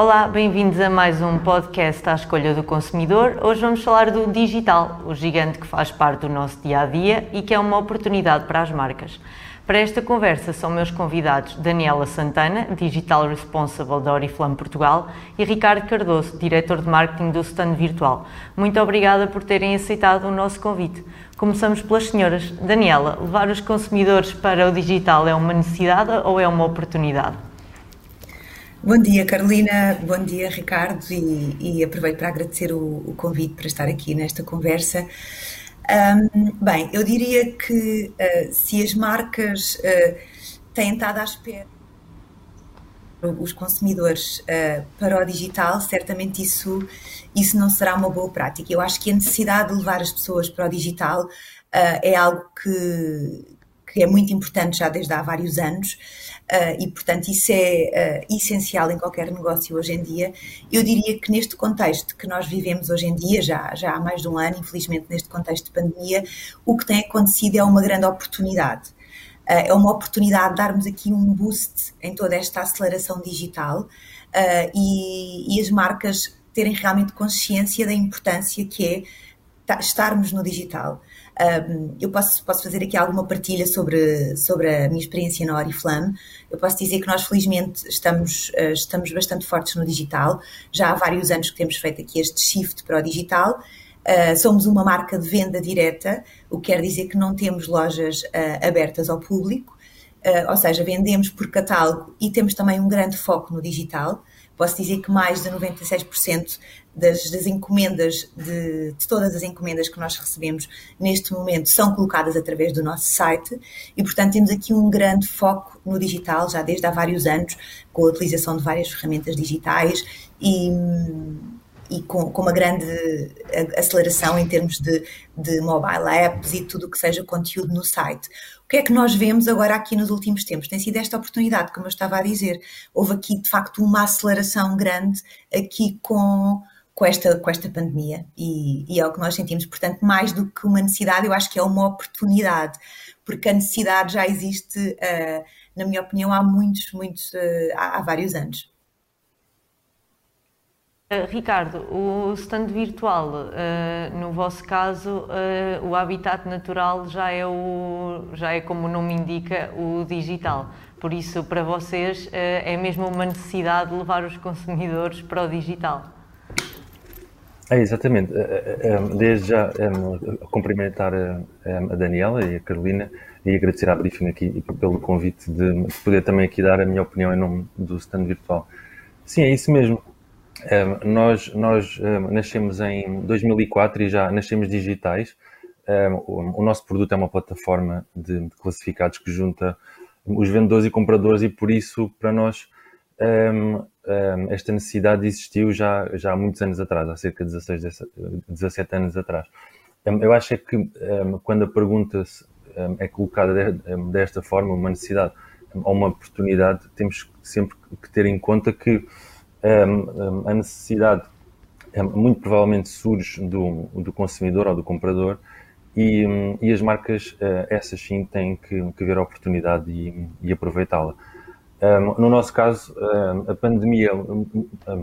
Olá, bem-vindos a mais um podcast à escolha do consumidor. Hoje vamos falar do digital, o gigante que faz parte do nosso dia a dia e que é uma oportunidade para as marcas. Para esta conversa são meus convidados Daniela Santana, Digital Responsible da Oriflame Portugal, e Ricardo Cardoso, Diretor de Marketing do Stand Virtual. Muito obrigada por terem aceitado o nosso convite. Começamos pelas senhoras. Daniela, levar os consumidores para o digital é uma necessidade ou é uma oportunidade? Bom dia, Carolina. Bom dia, Ricardo. E, e aproveito para agradecer o, o, convite para estar aqui nesta conversa. Um, bem, eu diria que uh, se as marcas uh, têm estado à espera os consumidores uh, para o digital, certamente isso, isso não será uma boa prática. Eu acho que a necessidade de levar as pessoas para o digital é algo que, é muito importante já desde há vários anos. Uh, e, portanto, isso é uh, essencial em qualquer negócio hoje em dia. Eu diria que neste contexto que nós vivemos hoje em dia, já, já há mais de um ano, infelizmente, neste contexto de pandemia, o que tem acontecido é uma grande oportunidade. Uh, é uma oportunidade de darmos aqui um boost em toda esta aceleração digital e, e as marcas terem realmente consciência da importância que é estarmos no digital. Um, eu posso, posso fazer aqui alguma partilha sobre, sobre a minha experiência na Oriflame. Eu posso dizer que nós, felizmente, estamos, uh, estamos bastante fortes no digital. Já há vários anos que temos feito aqui este shift para o digital. Uh, somos uma marca de venda direta, o que quer dizer que não temos lojas uh, abertas ao público, ou seja, vendemos por catálogo e temos também um grande foco no digital. Posso dizer que mais de 96% das, das encomendas, de, de, todas as encomendas que nós recebemos neste momento são colocadas através do nosso site e, portanto, temos aqui um grande foco no digital já desde há vários anos, com a utilização de várias ferramentas digitais e, e com, com uma grande aceleração em termos de, de mobile apps e tudo o que seja conteúdo no site. O que é que nós vemos agora aqui nos últimos tempos? Tem sido esta oportunidade, como eu estava a dizer. Houve aqui, de facto, uma aceleração grande aqui com, com, esta, com esta pandemia e, e é o que nós sentimos. Portanto, mais do que uma necessidade, eu acho que é uma oportunidade, porque a necessidade já existe, uh, na minha opinião, há muitos, muitos, uh, há, há vários anos. Uh, Ricardo, o stand virtual, uh, no vosso caso, uh, o habitat natural já é, o, já é, como o nome indica, o digital. Por isso, para vocês, é mesmo uma necessidade de levar os consumidores para o digital. É, exatamente. Desde já cumprimentar a Daniela e a Carolina e agradecer à briefing aqui pelo convite de poder também aqui dar a minha opinião em nome do stand virtual. Sim, é isso mesmo nós nós nascemos em 2004 e já nascemos digitais. o, nosso produto é uma plataforma de, classificados que junta os vendedores e compradores e por isso para nós esta necessidade existiu já, já há muitos anos atrás, há cerca de 16, 17 anos atrás. eu acho é que quando a pergunta é colocada desta forma, uma necessidade ou uma oportunidade, temos sempre que ter em conta que a necessidade muito provavelmente surge do, do consumidor ou do comprador e, e as marcas, eh, essas sim, têm que, que ver a oportunidade e, e aproveitá-la. no nosso caso, a pandemia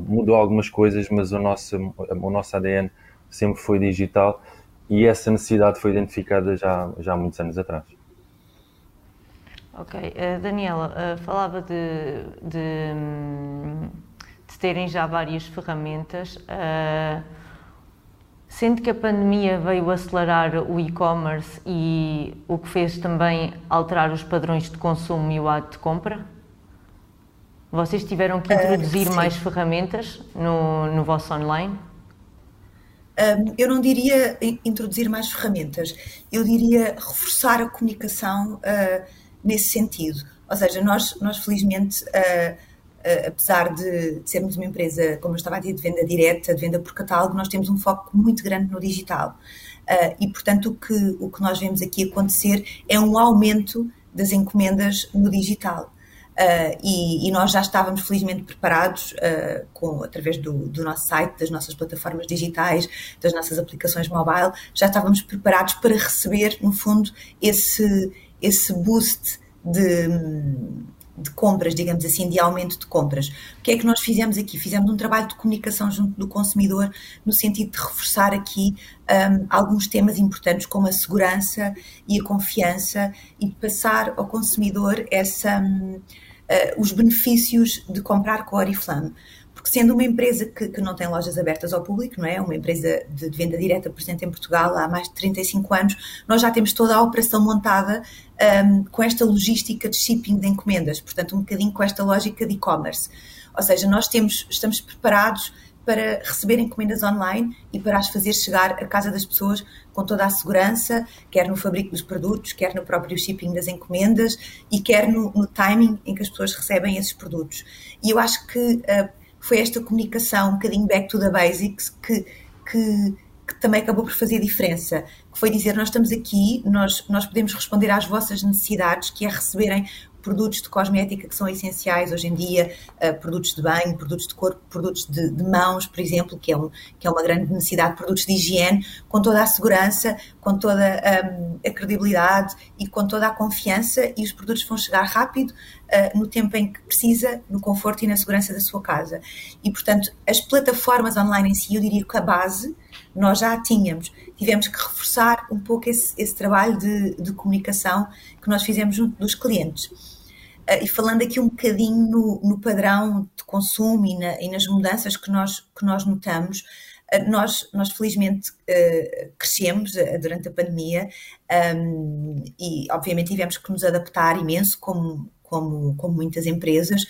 mudou algumas coisas, mas o nosso, o nosso ADN sempre foi digital e essa necessidade foi identificada já, já há muitos anos atrás. Ok. Uh, Daniela, uh, falava de, de hum, de terem já várias ferramentas. Uh, sendo que a pandemia veio acelerar o e-commerce e o que fez também alterar os padrões de consumo e o ato de compra? Vocês tiveram que introduzir uh, mais ferramentas no, no vosso online? Um, eu não diria introduzir mais ferramentas, eu diria reforçar a comunicação uh, nesse sentido. Ou seja, nós, nós felizmente uh, apesar de, sermos uma empresa, como eu estava a dizer, de venda direta, de venda por catálogo, nós temos um foco muito grande no digital. Uh, e, portanto, o que, o que nós vemos aqui acontecer é um aumento das encomendas no digital. Uh, e, e, nós já estávamos felizmente preparados uh, com, através do, do, nosso site, das nossas plataformas digitais, das nossas aplicações mobile, já estávamos preparados para receber, no fundo, esse, esse boost de, de compras, digamos assim, de aumento de compras. O que é que nós fizemos aqui? Fizemos um trabalho de comunicação junto do consumidor no sentido de reforçar aqui um, alguns temas importantes como a segurança e a confiança e de passar ao consumidor essa, um, uh, os benefícios de comprar com a Oriflame porque sendo uma empresa que, que, não tem lojas abertas ao público, não é? Uma empresa de, de, venda direta presente em Portugal há mais de 35 anos, nós já temos toda a operação montada um, com esta logística de shipping de encomendas, portanto, um bocadinho com esta lógica de e-commerce. Ou seja, nós temos, estamos preparados para receber encomendas online e para as fazer chegar à casa das pessoas com toda a segurança, quer no fabrico dos produtos, quer no próprio shipping das encomendas e quer no, no timing em que as pessoas recebem esses produtos. E eu acho que uh, foi esta comunicação um bocadinho back to the basics que, que que também acabou por fazer diferença, que foi dizer, nós estamos aqui, nós, nós podemos responder às vossas necessidades, que é receberem produtos de cosmética que são essenciais hoje em dia, uh, produtos de banho, produtos de corpo, produtos de, de, mãos, por exemplo, que é, um, que é uma grande necessidade, produtos de higiene, com toda a segurança, com toda um, a credibilidade e com toda a confiança, e os produtos vão chegar rápido, uh, no tempo em que precisa, no conforto e na segurança da sua casa. E, portanto, as plataformas online em si, eu diria que a base nós já a tínhamos. Tivemos que reforçar um pouco esse, esse trabalho de, de, comunicação que nós fizemos junto dos clientes. Uh, e falando aqui um bocadinho no, no padrão de consumo e, na, e, nas mudanças que nós, que nós notamos, uh, nós, nós felizmente uh, crescemos durante a pandemia um, e obviamente tivemos que nos adaptar imenso como, como, como muitas empresas,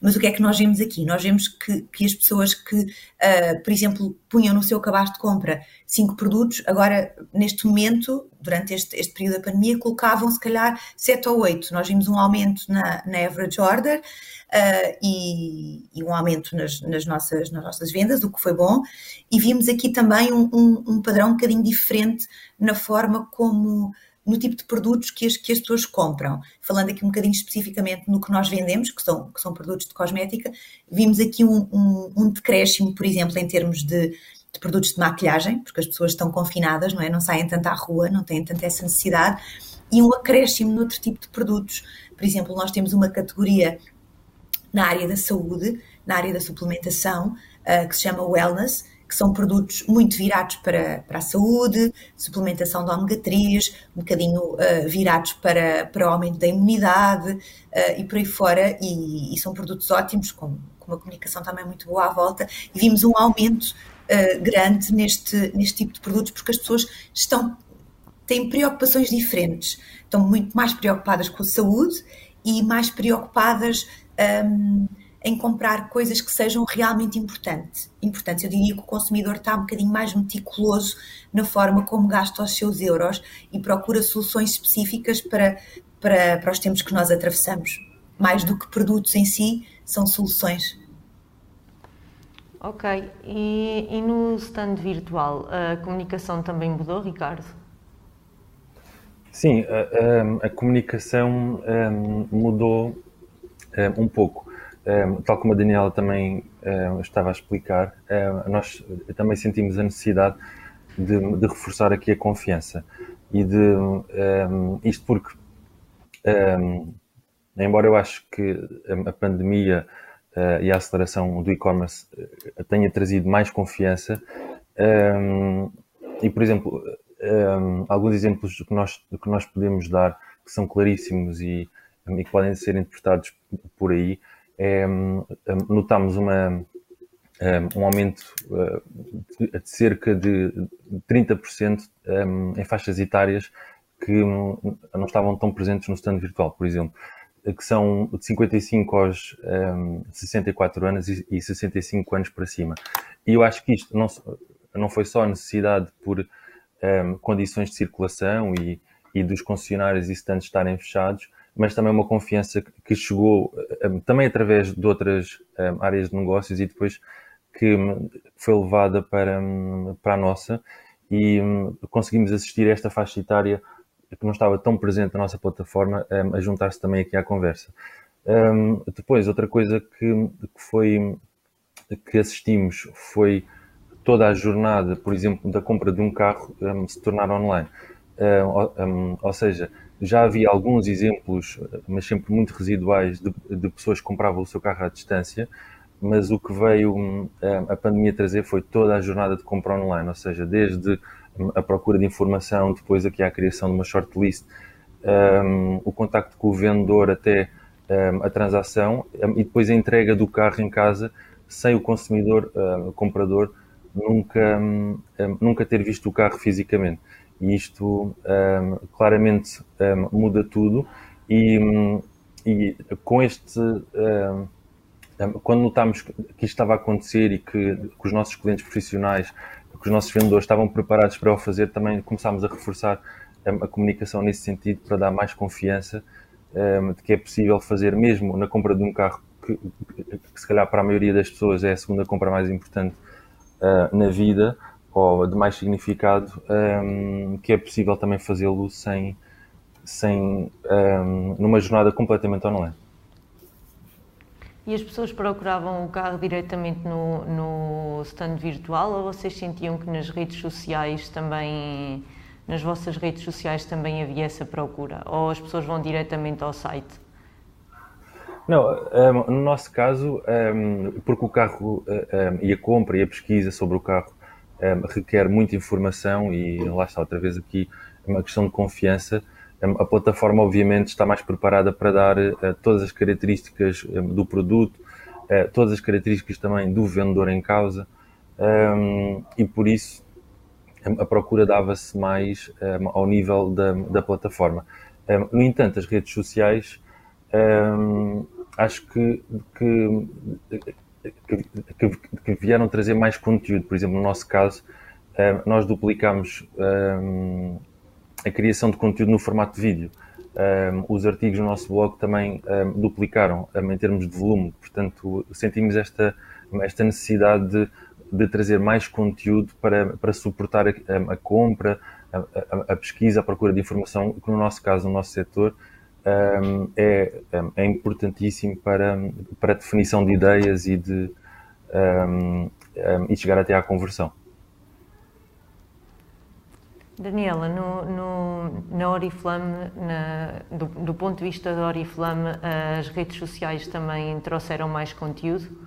mas o que é que nós vemos aqui? Nós vemos que, que as pessoas que, uh, por exemplo, punham no seu cabaz de compra cinco produtos, agora, neste momento, durante este, este período da pandemia, colocavam se calhar sete ou oito. Nós vimos um aumento na, na average order uh, e, e, um aumento nas, nas, nossas, nas nossas vendas, o que foi bom, e vimos aqui também um, um, um padrão um bocadinho diferente na forma como no tipo de produtos que as, que as pessoas compram. Falando aqui um bocadinho especificamente no que nós vendemos, que são, que são produtos de cosmética, vimos aqui um, um, um decréscimo, por exemplo, em termos de, de, produtos de maquilhagem, porque as pessoas estão confinadas, não é? Não saem tanto à rua, não têm tanta essa necessidade, e um acréscimo noutro tipo de produtos. Por exemplo, nós temos uma categoria na área da saúde, na área da suplementação, uh, que se chama Wellness, que são produtos muito virados para, para a saúde, suplementação de ômega 3, um bocadinho uh, virados para, para o aumento da imunidade uh, e por aí fora, e, e, são produtos ótimos, com, com uma comunicação também muito boa à volta, e vimos um aumento uh, grande neste, neste tipo de produtos, porque as pessoas estão, têm preocupações diferentes, estão muito mais preocupadas com a saúde e mais preocupadas. Um, em comprar coisas que sejam realmente importantes. importantes. Eu diria que o consumidor está um bocadinho mais meticuloso na forma como gasta os seus euros e procura soluções específicas para, para, para os tempos que nós atravessamos. Mais do que produtos em si, são soluções. Ok, e, e no stand virtual, a comunicação também mudou, Ricardo? Sim, a, a, a comunicação um, mudou um, um pouco. Tal como a Daniela também estava a explicar, nós também sentimos a necessidade de, de, reforçar aqui a confiança. E de isto porque, embora eu acho que a pandemia uh, e a aceleração do e-commerce uh, tenha trazido mais confiança, e por exemplo, alguns exemplos que nós, que nós podemos dar que são claríssimos e, e que podem ser interpretados por aí é, notamos uma, um aumento de cerca de 30% em faixas etárias que não estavam tão presentes no stand virtual, por exemplo, que são de 55 aos 64 anos e 65 anos para cima. E eu acho que isto não, não foi só necessidade por condições de circulação e, e dos concessionários e stands estarem fechados, mas também uma confiança que chegou eh, também através de outras eh, áreas de negócios e depois que hum, foi levada para, hum, para a nossa e hum, conseguimos assistir a esta faixa etária que não estava tão presente na nossa plataforma a juntar-se também aqui à conversa. Depois, outra coisa que foi que assistimos foi toda a jornada, por exemplo, da compra de um carro se tornar online. Ou seja, já havia alguns exemplos, mas sempre muito residuais, de, de pessoas que compravam o seu carro à distância, mas o que veio a pandemia trazer foi toda a jornada de compra online, ou seja, desde a procura de informação, depois aqui a criação de uma shortlist, um, o contacto com o vendedor até um, a transação e depois a entrega do carro em casa sem o consumidor, o comprador, nunca, nunca ter visto o carro fisicamente. E isto claramente muda tudo e, e com este quando notámos que isto estava a acontecer e que, que, os nossos clientes profissionais, que os nossos vendedores estavam preparados para o fazer, também começámos a reforçar a comunicação nesse sentido para dar mais confiança de que é possível fazer mesmo na compra de um carro que, que se calhar para a maioria das pessoas é a segunda compra mais importante uh, na vida ou de mais significado, um, que é possível também fazê-lo sem, sem um, numa jornada completamente online. E as pessoas procuravam o carro diretamente no, no stand virtual ou vocês sentiam que nas redes sociais também, nas vossas redes sociais também havia essa procura? Ou as pessoas vão diretamente ao site? Não, um, no nosso caso, um, porque o carro um, e a compra e a pesquisa sobre o carro requer muita informação e lá está outra vez aqui uma questão de confiança, a plataforma obviamente está mais preparada para dar uh, todas as características do produto, uh, todas as características também do vendedor em causa e por isso a procura dava-se mais ao nível da, da plataforma. no entanto, as redes sociais acho que, que, que, que, vieram trazer mais conteúdo. Por exemplo, no nosso caso, eh, nós duplicamos um, eh, a criação de conteúdo no formato de vídeo. Eh, os artigos no nosso blog também duplicaram em termos de volume, portanto, sentimos esta, esta necessidade de, de trazer mais conteúdo para, para suportar a, a compra, a, a, a, pesquisa, a procura de informação, que no nosso caso, no nosso setor, um, é, é importantíssimo para, para a definição de ideias e de um, e chegar até à conversão. Daniela, no, no, na Oriflame, na, do, do, ponto de vista da Oriflame, as redes sociais também trouxeram mais conteúdo?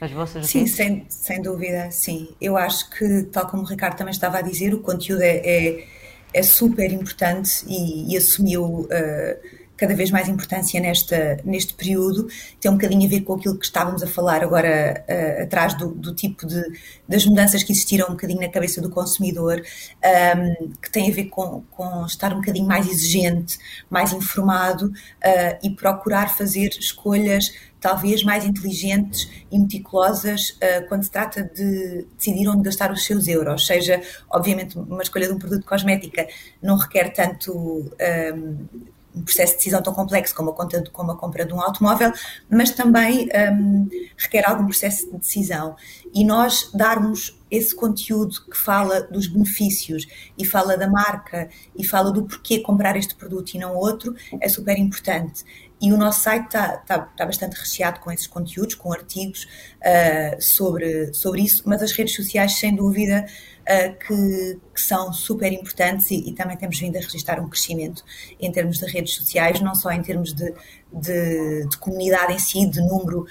As vossas Sim, sem, sem dúvida, sim. Eu acho que, tal como o Ricardo também estava a dizer, o conteúdo é, é é super importante e, e assumiu uh, cada vez mais importância nesta, neste período. Tem um bocadinho a ver com aquilo que estávamos a falar agora uh, atrás do, do, tipo de das mudanças que existiram um bocadinho na cabeça do consumidor, um, ehm, que tem a ver com, com estar um bocadinho mais exigente, mais informado uh, e procurar fazer escolhas talvez mais inteligentes e meticulosas uh, quando se trata de decidir onde gastar os seus euros. Seja, obviamente, uma escolha de um produto cosmética não requer tanto. Um, ehm, um processo de decisão tão complexo como a, conta, como a compra de um automóvel, mas também um, requer algum processo de decisão. E nós darmos esse conteúdo que fala dos benefícios e fala da marca e fala do porquê comprar este produto e não outro é super importante. E o nosso site está, está, está bastante recheado com esses conteúdos, com artigos uh, sobre, sobre isso, mas as redes sociais, sem dúvida, uh, que, que, são super importantes e, e, também temos vindo a registrar um crescimento em termos de redes sociais, não só em termos de, de, de comunidade em si, de número,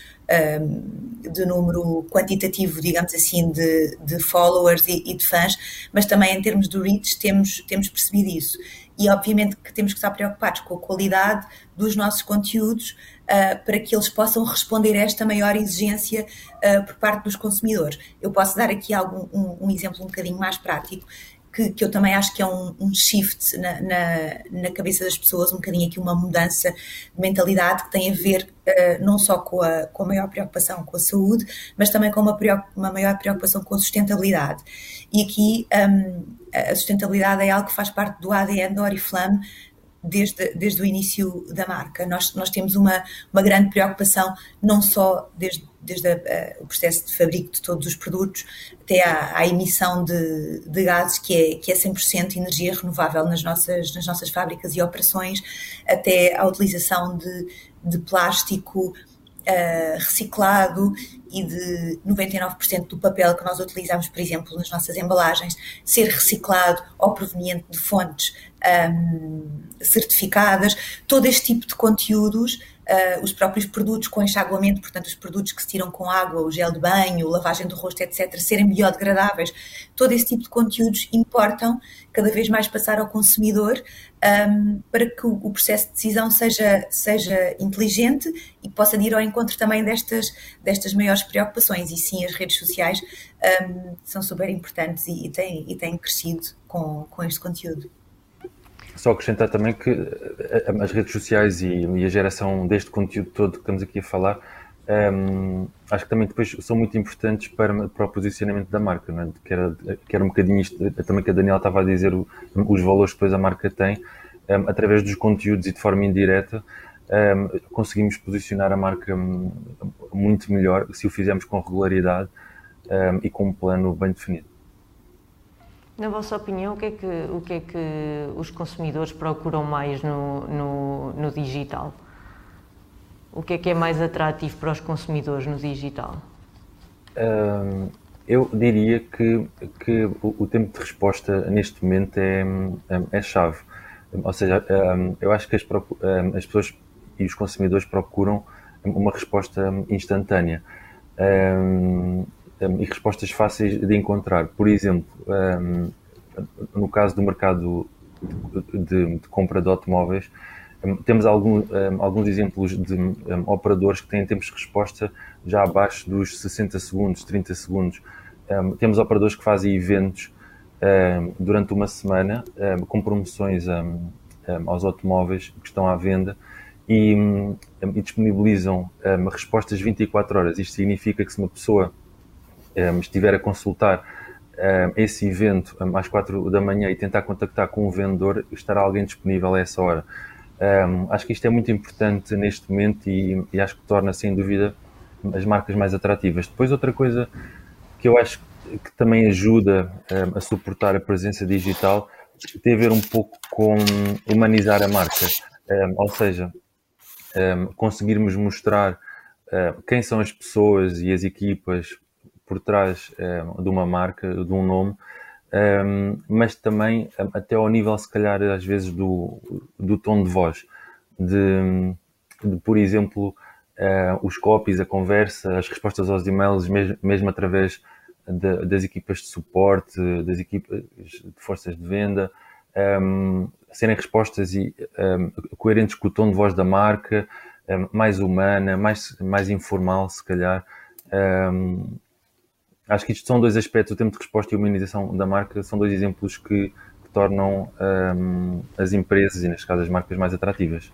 um, de número quantitativo, digamos assim, de, de followers e, e, de fãs, mas também em termos de reach temos, temos percebido isso e obviamente que temos que estar preocupados com a qualidade dos nossos conteúdos uh, para que eles possam responder a esta maior exigência uh, por parte dos consumidores. Eu posso dar aqui algum, um, um exemplo um bocadinho mais prático que, que, eu também acho que é um, um shift na, na, na, cabeça das pessoas, um bocadinho aqui uma mudança de mentalidade que tem a ver uh, não só com a, com a maior preocupação com a saúde, mas também com uma, uma maior preocupação com a sustentabilidade. E aqui um, a sustentabilidade é algo que faz parte do ADN da Oriflame, desde, desde o início da marca. Nós, nós temos uma, uma grande preocupação, não só desde, desde a, a, o processo de fabrico de todos os produtos, até à, à emissão de, de, gases, que é, que é 100% energia renovável nas nossas, nas nossas fábricas e operações, até à utilização de, de plástico uh, reciclado e de 99% do papel que nós utilizamos, por exemplo, nas nossas embalagens, ser reciclado ou proveniente de fontes um, certificadas. Todo este tipo de conteúdos uh, os próprios produtos com enxaguamento, portanto, os produtos que se tiram com água, o gel de banho, lavagem do rosto, etc., serem biodegradáveis, todo esse tipo de conteúdos importam cada vez mais passar ao consumidor um, para que o, processo de decisão seja, seja inteligente e possa ir ao encontro também destas, destas maiores preocupações. E sim, as redes sociais um, são super importantes e, e, têm, e têm crescido com, com este conteúdo. Só acrescentar também que eh, as redes sociais e, e a geração deste conteúdo todo que estamos aqui a falar, um, acho que também depois são muito importantes para, para o posicionamento da marca, não é? que, era, que era um bocadinho isto, também que a Daniela estava a dizer, os valores que depois a marca tem, um, através dos conteúdos e de forma indireta, um, conseguimos posicionar a marca hum, muito melhor se o fizermos com regularidade e com um plano bem definido. Na vossa opinião, o que é que, o que, é que os consumidores procuram mais no, no, no digital? O que é que é mais atrativo para os consumidores no digital? Um, eu diria que, que o, o, tempo de resposta neste momento é, é chave. Ou seja, um, eu acho que as, um, as, pessoas e os consumidores procuram uma resposta instantânea e respostas fáceis de encontrar. Por exemplo, no caso do mercado de, de compra de automóveis, temos algum, alguns exemplos de operadores que têm tempos de resposta já abaixo dos 60 segundos, 30 segundos. temos operadores que fazem eventos durante uma semana com promoções aos automóveis que estão à venda e, e disponibilizam respostas 24 horas. Isto significa que se uma pessoa estiver a consultar esse evento às quatro da manhã e tentar contactar com o vendedor, estará alguém disponível a essa hora. Acho que isto é muito importante neste momento e, e acho que torna, sem dúvida, as marcas mais atrativas. Depois, outra coisa que eu acho que também ajuda a suportar a presença digital tem a ver um pouco com humanizar a marca. ou seja, conseguirmos mostrar quem são as pessoas e as equipas por trás de uma marca, de um nome, um, mas também até ao nível, se calhar, às vezes, do, do tom de voz. De, de por exemplo, uh, os copies, a conversa, as respostas aos e-mails, mesmo, mesmo através de, das equipas de suporte, das equipas de forças de venda, um, serem respostas e, um, coerentes com o tom de voz da marca, mais humana, mais, mais informal, se calhar. Um, acho que isto são dois aspectos, o tempo de resposta e a humanização da marca, são dois exemplos que, que tornam um, as empresas e, neste caso, as marcas mais atrativas.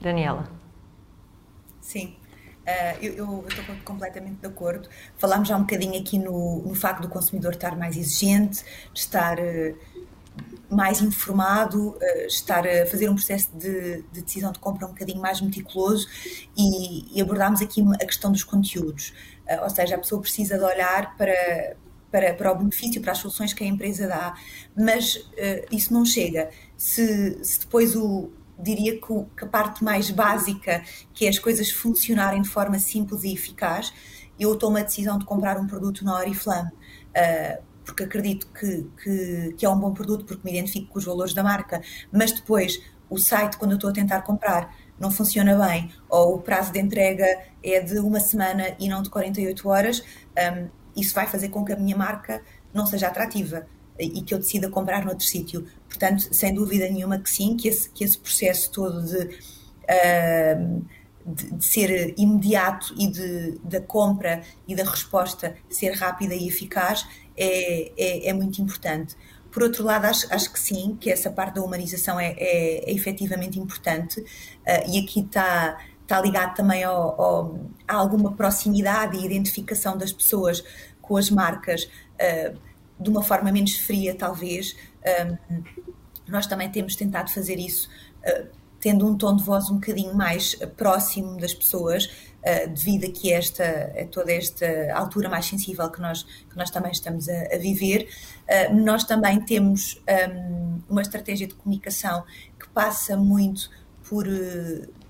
Daniela. Sim, uh, eu, estou completamente de acordo. Falámos já um bocadinho aqui no, no facto do consumidor estar mais exigente, de estar uh, mais informado, uh, estar a fazer um processo de, de, decisão de compra um bocadinho mais meticuloso e, e abordámos aqui a questão dos conteúdos. Uh, ou seja, a pessoa precisa de olhar para, para, para o benefício, para as soluções que a empresa dá, mas uh, isso não chega. Se, se depois o, diria que, o, que, a parte mais básica, que é as coisas funcionarem de forma simples e eficaz, eu tomo a decisão de comprar um produto na Oriflame. Uh, porque acredito que, que, que, é um bom produto, porque me identifico com os valores da marca, mas depois o site, quando eu estou a tentar comprar, não funciona bem, ou o prazo de entrega é de uma semana e não de 48 horas, um, isso vai fazer com que a minha marca não seja atrativa e que eu decida comprar noutro sítio. Portanto, sem dúvida nenhuma que sim, que esse, que esse processo todo de. Um, de, de, ser imediato e de, da compra e da resposta ser rápida e eficaz é, é, é muito importante. Por outro lado, acho, acho, que sim, que essa parte da humanização é, é, é efetivamente importante uh, e aqui está, está ligado também ao, ao, a alguma proximidade e identificação das pessoas com as marcas uh, de uma forma menos fria, talvez. Um, nós também temos tentado fazer isso. Tendo um tom de voz um bocadinho mais próximo das pessoas, uh, devido a que esta, a toda esta altura mais sensível que nós, que nós também estamos a, a viver. Uh, nós também temos um, uma estratégia de comunicação que passa muito por,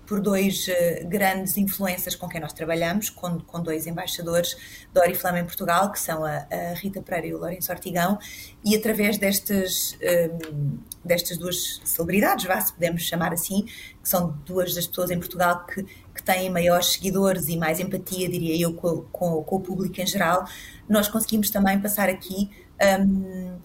por dois uh, grandes influências com quem nós trabalhamos, com, com dois embaixadores da Oriflama em Portugal, que são a, a, Rita Pereira e o Lourenço Ortigão, e através destas, um, destas duas celebridades, vá, se podemos chamar assim, que são duas das pessoas em Portugal que, que têm maiores seguidores e mais empatia, diria eu, com, com, com o público em geral, nós conseguimos também passar aqui. Um,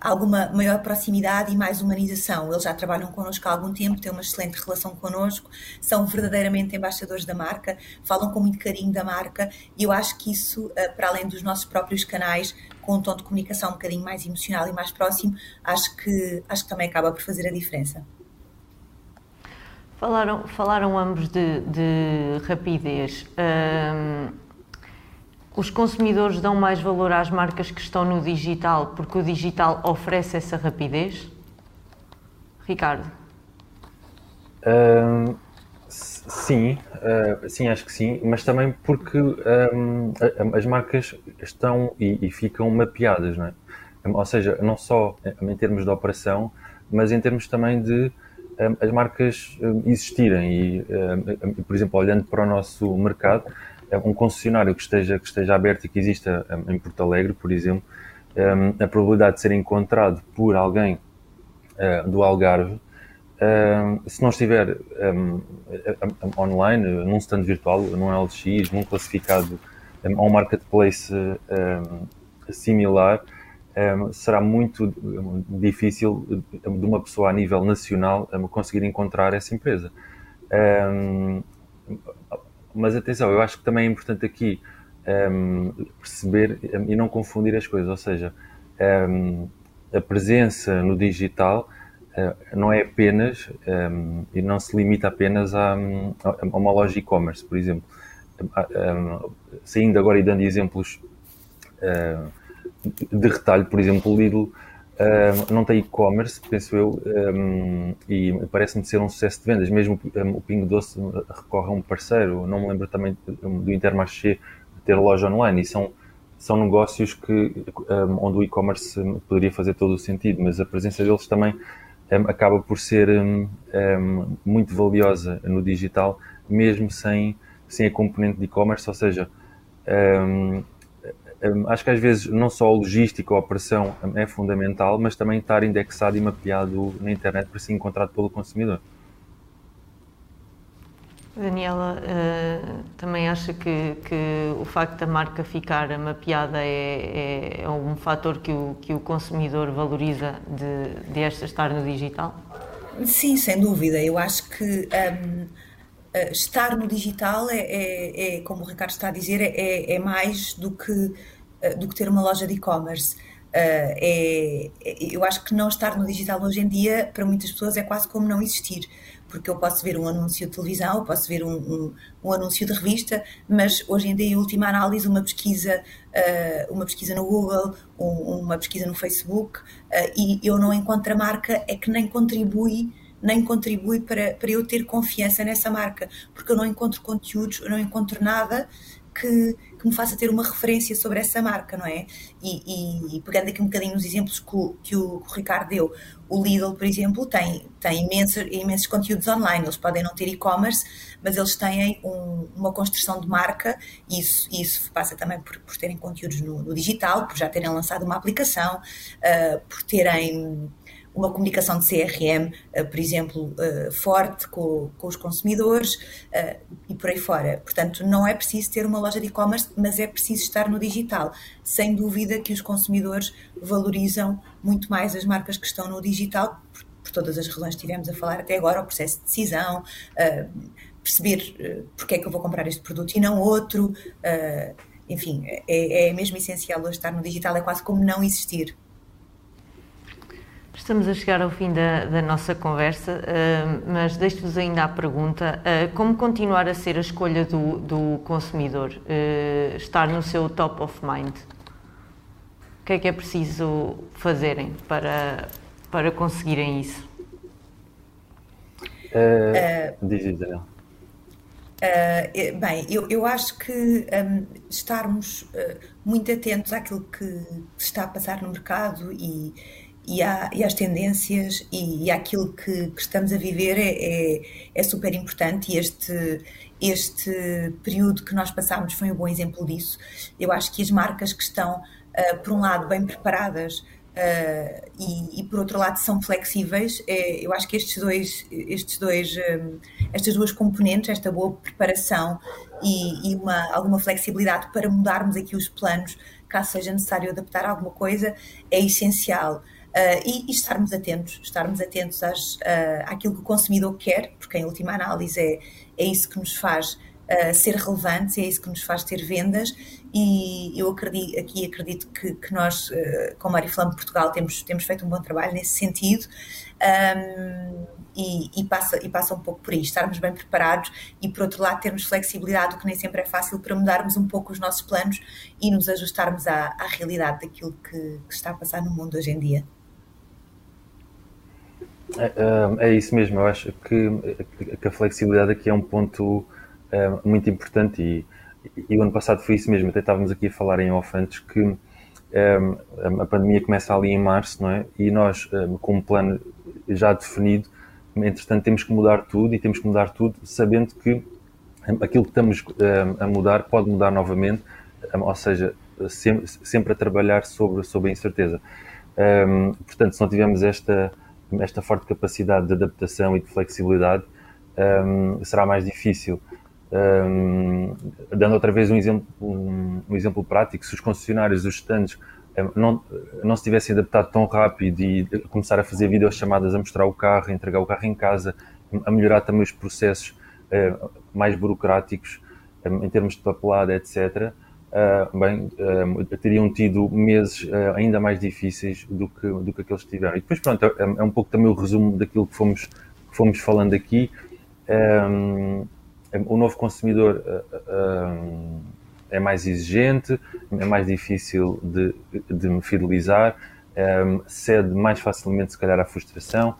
alguma maior proximidade e mais humanização. Eles já trabalham connosco há algum tempo, têm uma excelente relação connosco, são verdadeiramente embaixadores da marca, falam com muito carinho da marca e eu acho que isso, eh, para além dos nossos próprios canais, com um tom de comunicação um bocadinho mais emocional e mais próximo, acho que, acho que também acaba por fazer a diferença. Falaram, falaram ambos de, de rapidez. Um os consumidores dão mais valor às marcas que estão no digital porque o digital oferece essa rapidez? Ricardo? Um, sim, uh, sim, acho que sim, mas também porque um, as marcas estão e, e, ficam mapeadas, não é? Ou seja, não só em termos de operação, mas em termos também de um, as marcas existirem. E, por exemplo, olhando para o nosso mercado, um concessionário que esteja, que esteja aberto e que exista um, em Porto Alegre, por exemplo, um, a probabilidade de ser encontrado por alguém uh, do Algarve, se não estiver online, num stand virtual, num LX, num classificado a um marketplace similar, será muito difícil de uma pessoa a nível nacional conseguir encontrar essa empresa. Mas atenção, eu acho que também é importante aqui um, ehm, perceber um, e não confundir as coisas, ou seja, um, ehm, a presença no digital uh, não é apenas ehm, e não se limita apenas a, a uma loja e-commerce, por exemplo. saindo agora e dando exemplos uh, de retalho, por exemplo, o Lidl Não tem e-commerce, penso eu, um, e parece-me ser um sucesso de vendas. Mesmo um, o Pingo Doce recorre a um parceiro, não me lembro também do Intermarché ter loja online, e são, são negócios que, um, onde o e-commerce poderia fazer todo o sentido, mas a presença deles também acaba por ser muito valiosa no digital, mesmo sem, sem a componente de e-commerce, ou seja, acho que às vezes não só a logística, a operação hum, é fundamental, mas também estar indexado e mapeado na internet para ser encontrado pelo consumidor. Daniela, uh, também acha que, que, o facto da marca ficar mapeada é, é, é, um fator que o, que o consumidor valoriza de, de esta estar no digital? Sim, sem dúvida. Eu acho que um, eh, estar no digital é, é, é, como o Ricardo está a dizer, é, é mais do que do que ter uma loja de e-commerce. Uh, é, eu acho que não estar no digital hoje em dia, para muitas pessoas, é quase como não existir, porque eu posso ver um anúncio de televisão, eu posso ver um, um, um anúncio de revista, mas hoje em dia, em última análise, uma pesquisa, uh, uma pesquisa no Google, um, uma pesquisa no Facebook, uh, e eu não encontro a marca, é que nem contribui nem contribui para, para eu ter confiança nessa marca, porque eu não encontro conteúdos, eu não encontro nada que, que me faça ter uma referência sobre essa marca, não é? E, e, e pegando aqui um bocadinho nos exemplos que o, que o, Ricardo deu, o Lidl, por exemplo, tem, tem imensos, imensos conteúdos online, eles podem não ter e-commerce, mas eles têm um, uma construção de marca e isso, isso passa também por, por terem conteúdos no, no, digital, por já terem lançado uma aplicação, uh, por terem uma comunicação de CRM, eh, por exemplo, eh, forte com, com os consumidores eh, e por aí fora. Portanto, não é preciso ter uma loja de e-commerce, mas é preciso estar no digital. Sem dúvida que os consumidores valorizam muito mais as marcas que estão no digital, por, por todas as razões que estivemos a falar até agora, o processo de decisão, perceber porque é que eu vou comprar este produto e não outro. enfim, é, é mesmo essencial estar no digital, é quase como não existir. Estamos a chegar ao fim da, da nossa conversa, uh, mas deixo-vos ainda a pergunta: uh, como continuar a ser a escolha do, do consumidor? Uh, estar no seu top of mind? O que é que é preciso fazerem para, para conseguirem isso? Uh, diz, Daniel. Uh, bem, eu, eu acho que um, estarmos uh, muito atentos àquilo que está a passar no mercado e, e, à, e às tendências e, e àquilo que, que, estamos a viver é, é, é, super importante e este, este período que nós passámos foi um bom exemplo disso. Eu acho que as marcas que estão, uh, por um lado, bem preparadas uh, e, e, por outro lado, são flexíveis, é, eu acho que estes dois, estes dois, um, estas duas componentes, esta boa preparação e, e uma, alguma flexibilidade para mudarmos aqui os planos, caso seja necessário adaptar alguma coisa, é essencial. Uh, e, e, estarmos atentos, estarmos atentos às, uh, àquilo que o consumidor quer, porque em última análise é, é isso que nos faz uh, ser relevantes, é isso que nos faz ter vendas. E eu acredito, aqui acredito que, que nós, uh, como Ariflame Portugal, temos, temos feito um bom trabalho nesse sentido. Um, e, e, passa, e passa um pouco por aí, estarmos bem preparados e por outro lado termos flexibilidade, o que nem sempre é fácil para mudarmos um pouco os nossos planos e nos ajustarmos à, à realidade daquilo que, que está a passar no mundo hoje em dia. É, é, é, isso mesmo, eu acho que, que, a flexibilidade aqui é um ponto é, muito importante e, e, o ano passado foi isso mesmo, até estávamos aqui a falar em off antes que é, a pandemia começa ali em março, não é? E nós, é, com um plano já definido, entretanto temos que mudar tudo e temos que mudar tudo sabendo que aquilo que estamos a mudar pode mudar novamente, ou seja, sempre, sempre a trabalhar sobre, sobre a incerteza. portanto, se não tivermos esta esta forte capacidade de adaptação e de flexibilidade, um, será mais difícil. Um, dando outra vez um exemplo, um, um, exemplo prático, se os concessionários, os stands, não, não se tivessem adaptado tão rápido e começar a fazer videochamadas a mostrar o carro, a entregar o carro em casa, a melhorar também os processos uh, mais burocráticos em termos de papelada, etc., uh, bem, uh, teriam tido meses uh, ainda mais difíceis do que, do que aqueles que tiveram. E depois, pronto, é, é um pouco também o resumo daquilo que fomos, que fomos falando aqui. Um, o novo consumidor um, é mais exigente, é mais difícil de, de me fidelizar, um, cede mais facilmente, se calhar, à frustração.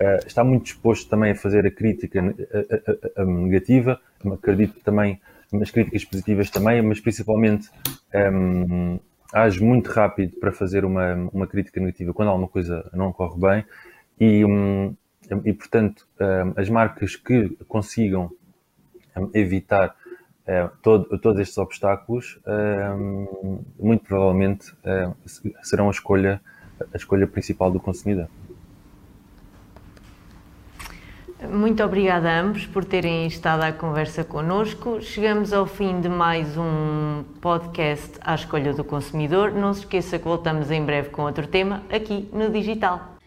Uh, está muito disposto também a fazer a crítica a, a, a, negativa. Acredito também nas críticas positivas também, mas principalmente um, age muito rápido para fazer uma, uma crítica negativa quando alguma coisa não corre bem e, um, e portanto, um, as marcas que consigam hum, evitar uh, todo, todos estes obstáculos, hum, muito provavelmente serão a escolha, a escolha principal do consumidor. Muito obrigada a ambos por terem estado à conversa connosco. Chegamos ao fim de mais um podcast à escolha do consumidor. Não se esqueça que voltamos em breve com outro tema aqui no Digital.